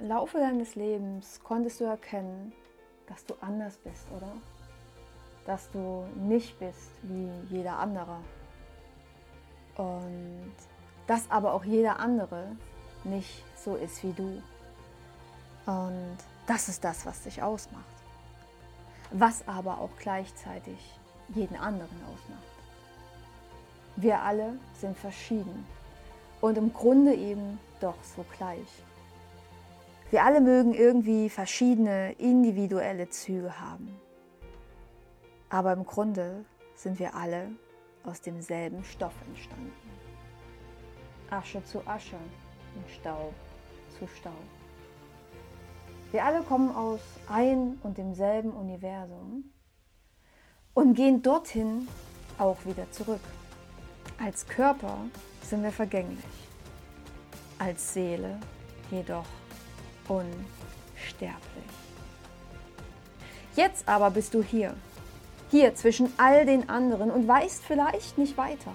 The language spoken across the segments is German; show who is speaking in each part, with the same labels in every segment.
Speaker 1: Laufe deines Lebens konntest du erkennen, dass du anders bist, oder? Dass du nicht bist wie jeder andere. Und dass aber auch jeder andere nicht so ist wie du. Und das ist das, was dich ausmacht. Was aber auch gleichzeitig jeden anderen ausmacht. Wir alle sind verschieden und im Grunde eben doch so gleich. Wir alle mögen irgendwie verschiedene individuelle Züge haben. Aber im Grunde sind wir alle aus demselben Stoff entstanden. Asche zu Asche und Staub zu Staub. Wir alle kommen aus ein und demselben Universum und gehen dorthin auch wieder zurück. Als Körper sind wir vergänglich, als Seele jedoch unsterblich. Jetzt aber bist du hier, hier zwischen all den anderen und weißt vielleicht nicht weiter.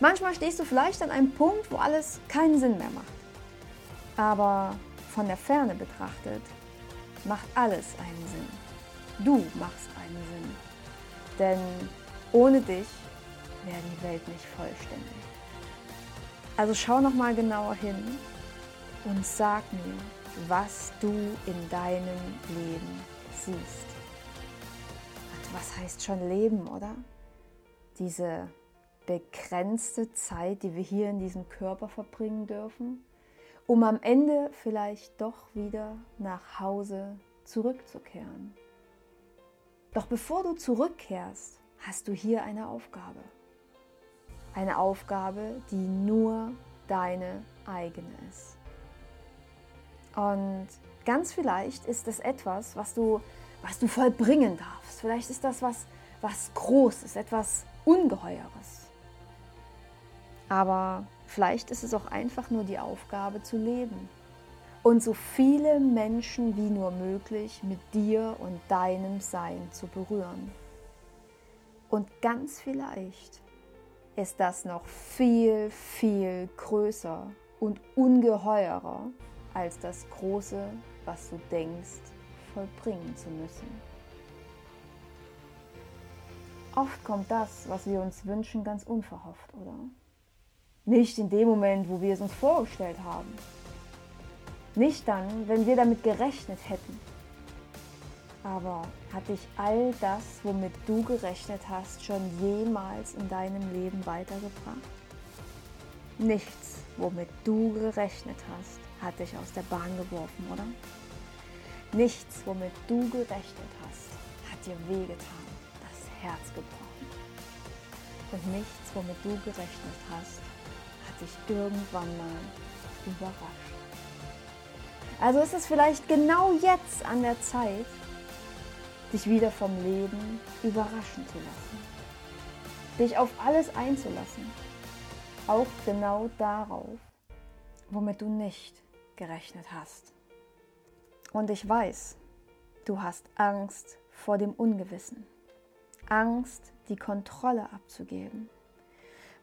Speaker 1: Manchmal stehst du vielleicht an einem Punkt, wo alles keinen Sinn mehr macht. Aber von der Ferne betrachtet macht alles einen Sinn. Du machst einen Sinn. Denn ohne dich wäre die Welt nicht vollständig. Also schau noch mal genauer hin und sag mir, was du in deinem Leben siehst. Und was heißt schon Leben, oder? Diese begrenzte Zeit, die wir hier in diesem Körper verbringen dürfen, um am Ende vielleicht doch wieder nach Hause zurückzukehren. Doch bevor du zurückkehrst, hast du hier eine Aufgabe. Eine Aufgabe, die nur deine eigene ist. Und ganz vielleicht ist es etwas, was du, was du vollbringen darfst. Vielleicht ist das was, was Großes, etwas Ungeheures. Aber vielleicht ist es auch einfach nur die Aufgabe zu leben und so viele Menschen wie nur möglich mit dir und deinem Sein zu berühren. Und ganz vielleicht ist das noch viel, viel größer und ungeheurer als das Große, was du denkst, vollbringen zu müssen. Oft kommt das, was wir uns wünschen, ganz unverhofft, oder? Nicht in dem Moment, wo wir es uns vorgestellt haben. Nicht dann, wenn wir damit gerechnet hätten. Aber hat dich all das, womit du gerechnet hast, schon jemals in deinem Leben weitergebracht? Nichts, womit du gerechnet hast, hat dich aus der Bahn geworfen, oder? Nichts, womit du gerechnet hast, hat dir wehgetan, das Herz gebrochen. Und nichts, womit du gerechnet hast, hat dich irgendwann mal überrascht. Also ist es vielleicht genau jetzt an der Zeit, dich wieder vom Leben überraschen zu lassen. Dich auf alles einzulassen. Auch genau darauf, womit du nicht gerechnet hast. Und ich weiß, du hast Angst vor dem Ungewissen. Angst, die Kontrolle abzugeben,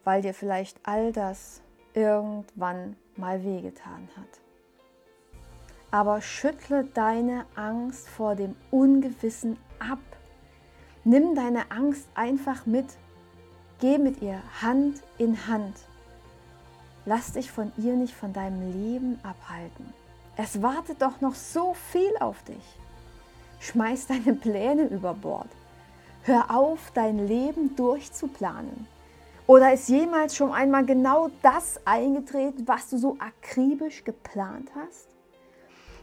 Speaker 1: weil dir vielleicht all das irgendwann mal wehgetan hat. Aber schüttle deine Angst vor dem Ungewissen ab. Nimm deine Angst einfach mit. Geh mit ihr Hand in Hand. Lass dich von ihr nicht von deinem Leben abhalten. Es wartet doch noch so viel auf dich. Schmeiß deine Pläne über Bord. Hör auf, dein Leben durchzuplanen. Oder ist jemals schon einmal genau das eingetreten, was du so akribisch geplant hast?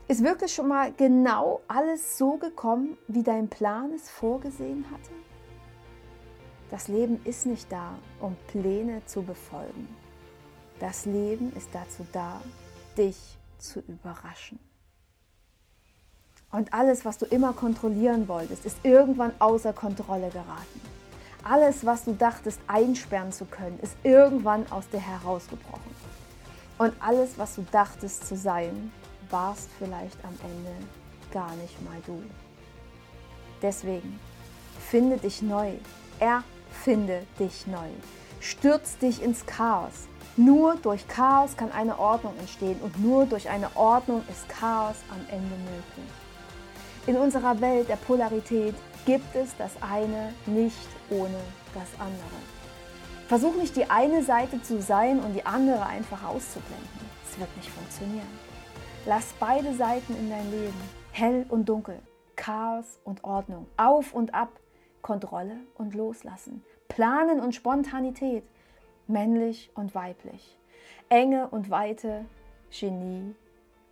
Speaker 1: Ist wirklich schon mal genau alles so gekommen, wie dein Plan es vorgesehen hatte? Das Leben ist nicht da, um Pläne zu befolgen. Das Leben ist dazu da, dich zu überraschen. Und alles, was du immer kontrollieren wolltest, ist irgendwann außer Kontrolle geraten. Alles, was du dachtest einsperren zu können, ist irgendwann aus dir herausgebrochen. Und alles, was du dachtest zu sein, warst vielleicht am Ende gar nicht mal du. Deswegen finde dich neu, erfinde dich neu, stürz dich ins Chaos, Nur durch Chaos kann eine Ordnung entstehen und nur durch eine Ordnung ist Chaos am Ende möglich. In unserer Welt der Polarität gibt es das eine nicht ohne das andere. Versuch nicht die eine Seite zu sein und die andere einfach auszublenden. Es wird nicht funktionieren. Lass beide Seiten in dein Leben, hell und dunkel, Chaos und Ordnung, auf und ab, Kontrolle und Loslassen, Planen und Spontanität, männlich und weiblich, Enge und Weite, Genie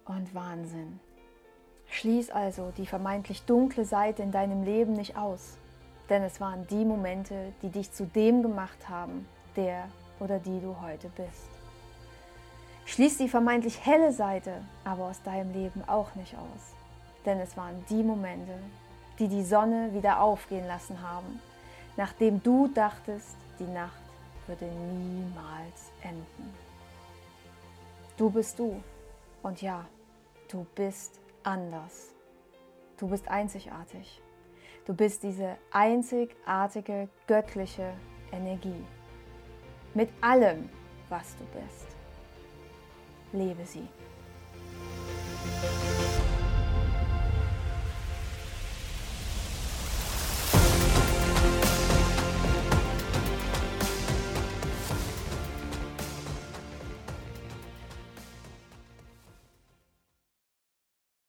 Speaker 1: und Wahnsinn. Schließ also die vermeintlich dunkle Seite in deinem Leben nicht aus, denn es waren die Momente, die dich zu dem gemacht haben, der oder die du heute bist. Schließ die vermeintlich helle Seite aber aus deinem Leben auch nicht aus, denn es waren die Momente, die die Sonne wieder aufgehen lassen haben, nachdem du dachtest, die Nacht würde niemals enden. Du bist du und ja, du bist anders. Du bist einzigartig. Du bist diese einzigartige göttliche Energie. Mit allem, was du bist. Lebe sie.